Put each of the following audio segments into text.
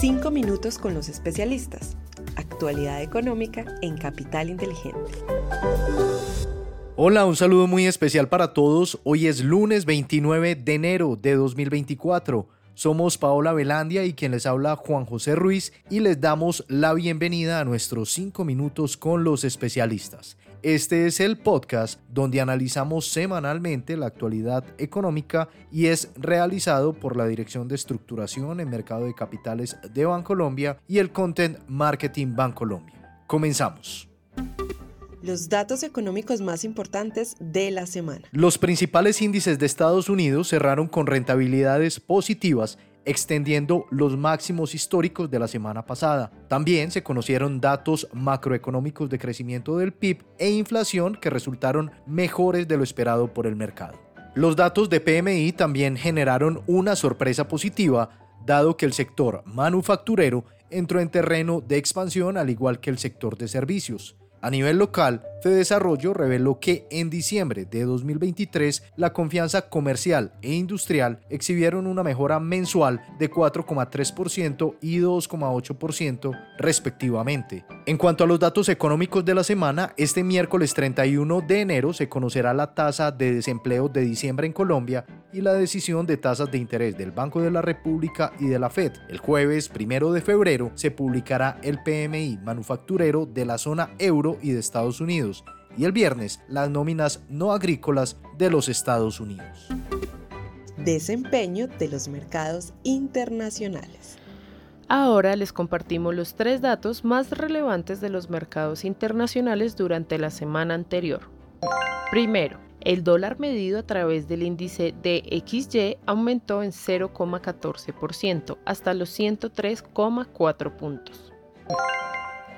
Cinco minutos con los especialistas. Actualidad económica en Capital Inteligente. Hola, un saludo muy especial para todos. Hoy es lunes 29 de enero de 2024. Somos Paola Velandia y quien les habla Juan José Ruiz y les damos la bienvenida a nuestros 5 minutos con los especialistas. Este es el podcast donde analizamos semanalmente la actualidad económica y es realizado por la Dirección de Estructuración en Mercado de Capitales de Bancolombia y el Content Marketing Bancolombia. Comenzamos. Los datos económicos más importantes de la semana. Los principales índices de Estados Unidos cerraron con rentabilidades positivas extendiendo los máximos históricos de la semana pasada. También se conocieron datos macroeconómicos de crecimiento del PIB e inflación que resultaron mejores de lo esperado por el mercado. Los datos de PMI también generaron una sorpresa positiva, dado que el sector manufacturero entró en terreno de expansión al igual que el sector de servicios. A nivel local, Desarrollo reveló que en diciembre de 2023 la confianza comercial e industrial exhibieron una mejora mensual de 4,3% y 2,8% respectivamente. En cuanto a los datos económicos de la semana, este miércoles 31 de enero se conocerá la tasa de desempleo de diciembre en Colombia y la decisión de tasas de interés del Banco de la República y de la Fed. El jueves 1 de febrero se publicará el PMI manufacturero de la zona euro y de Estados Unidos y el viernes las nóminas no agrícolas de los Estados Unidos. Desempeño de los mercados internacionales. Ahora les compartimos los tres datos más relevantes de los mercados internacionales durante la semana anterior. Primero, el dólar medido a través del índice DXY aumentó en 0,14% hasta los 103,4 puntos.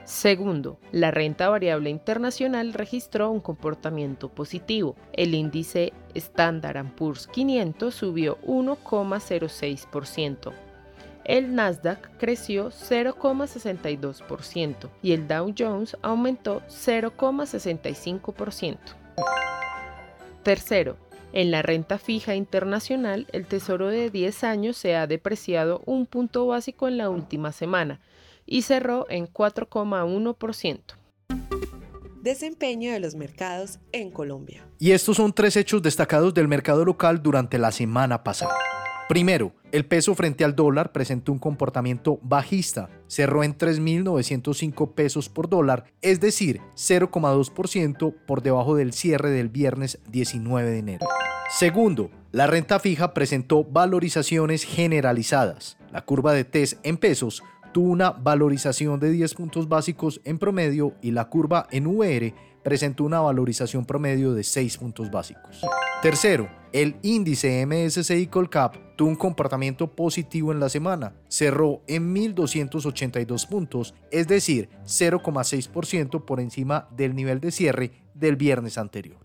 Segundo, la renta variable internacional registró un comportamiento positivo. El índice Standard Poor's 500 subió 1,06%. El Nasdaq creció 0,62% y el Dow Jones aumentó 0,65%. Tercero, en la renta fija internacional, el tesoro de 10 años se ha depreciado un punto básico en la última semana y cerró en 4,1%. Desempeño de los mercados en Colombia. Y estos son tres hechos destacados del mercado local durante la semana pasada. Primero, el peso frente al dólar presentó un comportamiento bajista, cerró en 3.905 pesos por dólar, es decir, 0,2% por debajo del cierre del viernes 19 de enero. Segundo, la renta fija presentó valorizaciones generalizadas. La curva de TES en pesos tuvo una valorización de 10 puntos básicos en promedio y la curva en VR presentó una valorización promedio de 6 puntos básicos. Tercero, el índice MSCI Colcap tuvo un comportamiento positivo en la semana, cerró en 1.282 puntos, es decir, 0,6% por encima del nivel de cierre del viernes anterior.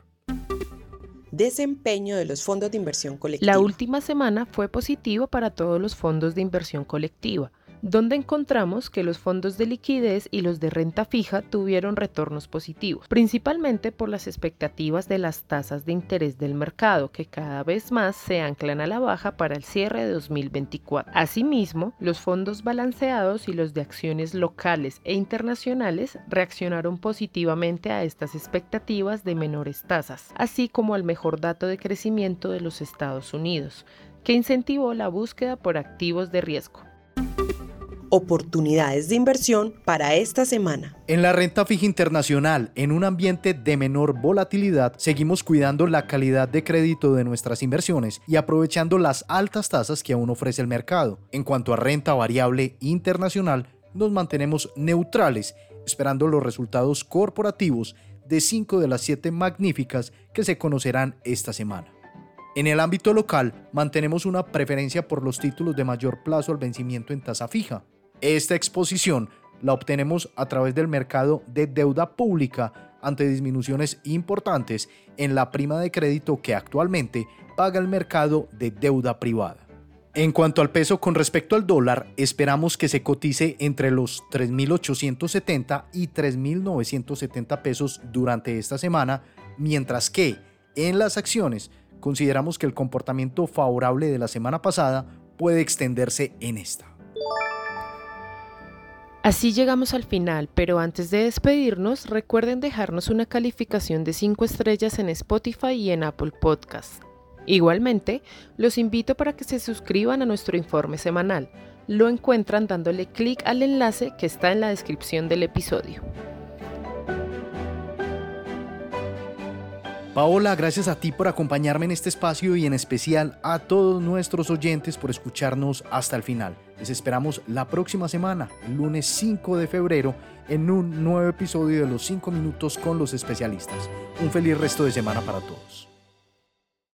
Desempeño de los fondos de inversión colectiva. La última semana fue positiva para todos los fondos de inversión colectiva donde encontramos que los fondos de liquidez y los de renta fija tuvieron retornos positivos, principalmente por las expectativas de las tasas de interés del mercado, que cada vez más se anclan a la baja para el cierre de 2024. Asimismo, los fondos balanceados y los de acciones locales e internacionales reaccionaron positivamente a estas expectativas de menores tasas, así como al mejor dato de crecimiento de los Estados Unidos, que incentivó la búsqueda por activos de riesgo oportunidades de inversión para esta semana. En la renta fija internacional, en un ambiente de menor volatilidad, seguimos cuidando la calidad de crédito de nuestras inversiones y aprovechando las altas tasas que aún ofrece el mercado. En cuanto a renta variable internacional, nos mantenemos neutrales, esperando los resultados corporativos de 5 de las 7 magníficas que se conocerán esta semana. En el ámbito local, mantenemos una preferencia por los títulos de mayor plazo al vencimiento en tasa fija. Esta exposición la obtenemos a través del mercado de deuda pública ante disminuciones importantes en la prima de crédito que actualmente paga el mercado de deuda privada. En cuanto al peso con respecto al dólar, esperamos que se cotice entre los 3.870 y 3.970 pesos durante esta semana, mientras que en las acciones consideramos que el comportamiento favorable de la semana pasada puede extenderse en esta. Así llegamos al final, pero antes de despedirnos, recuerden dejarnos una calificación de 5 estrellas en Spotify y en Apple Podcast. Igualmente, los invito para que se suscriban a nuestro informe semanal. Lo encuentran dándole clic al enlace que está en la descripción del episodio. Paola, gracias a ti por acompañarme en este espacio y en especial a todos nuestros oyentes por escucharnos hasta el final. Les esperamos la próxima semana, el lunes 5 de febrero, en un nuevo episodio de Los 5 Minutos con los especialistas. Un feliz resto de semana para todos.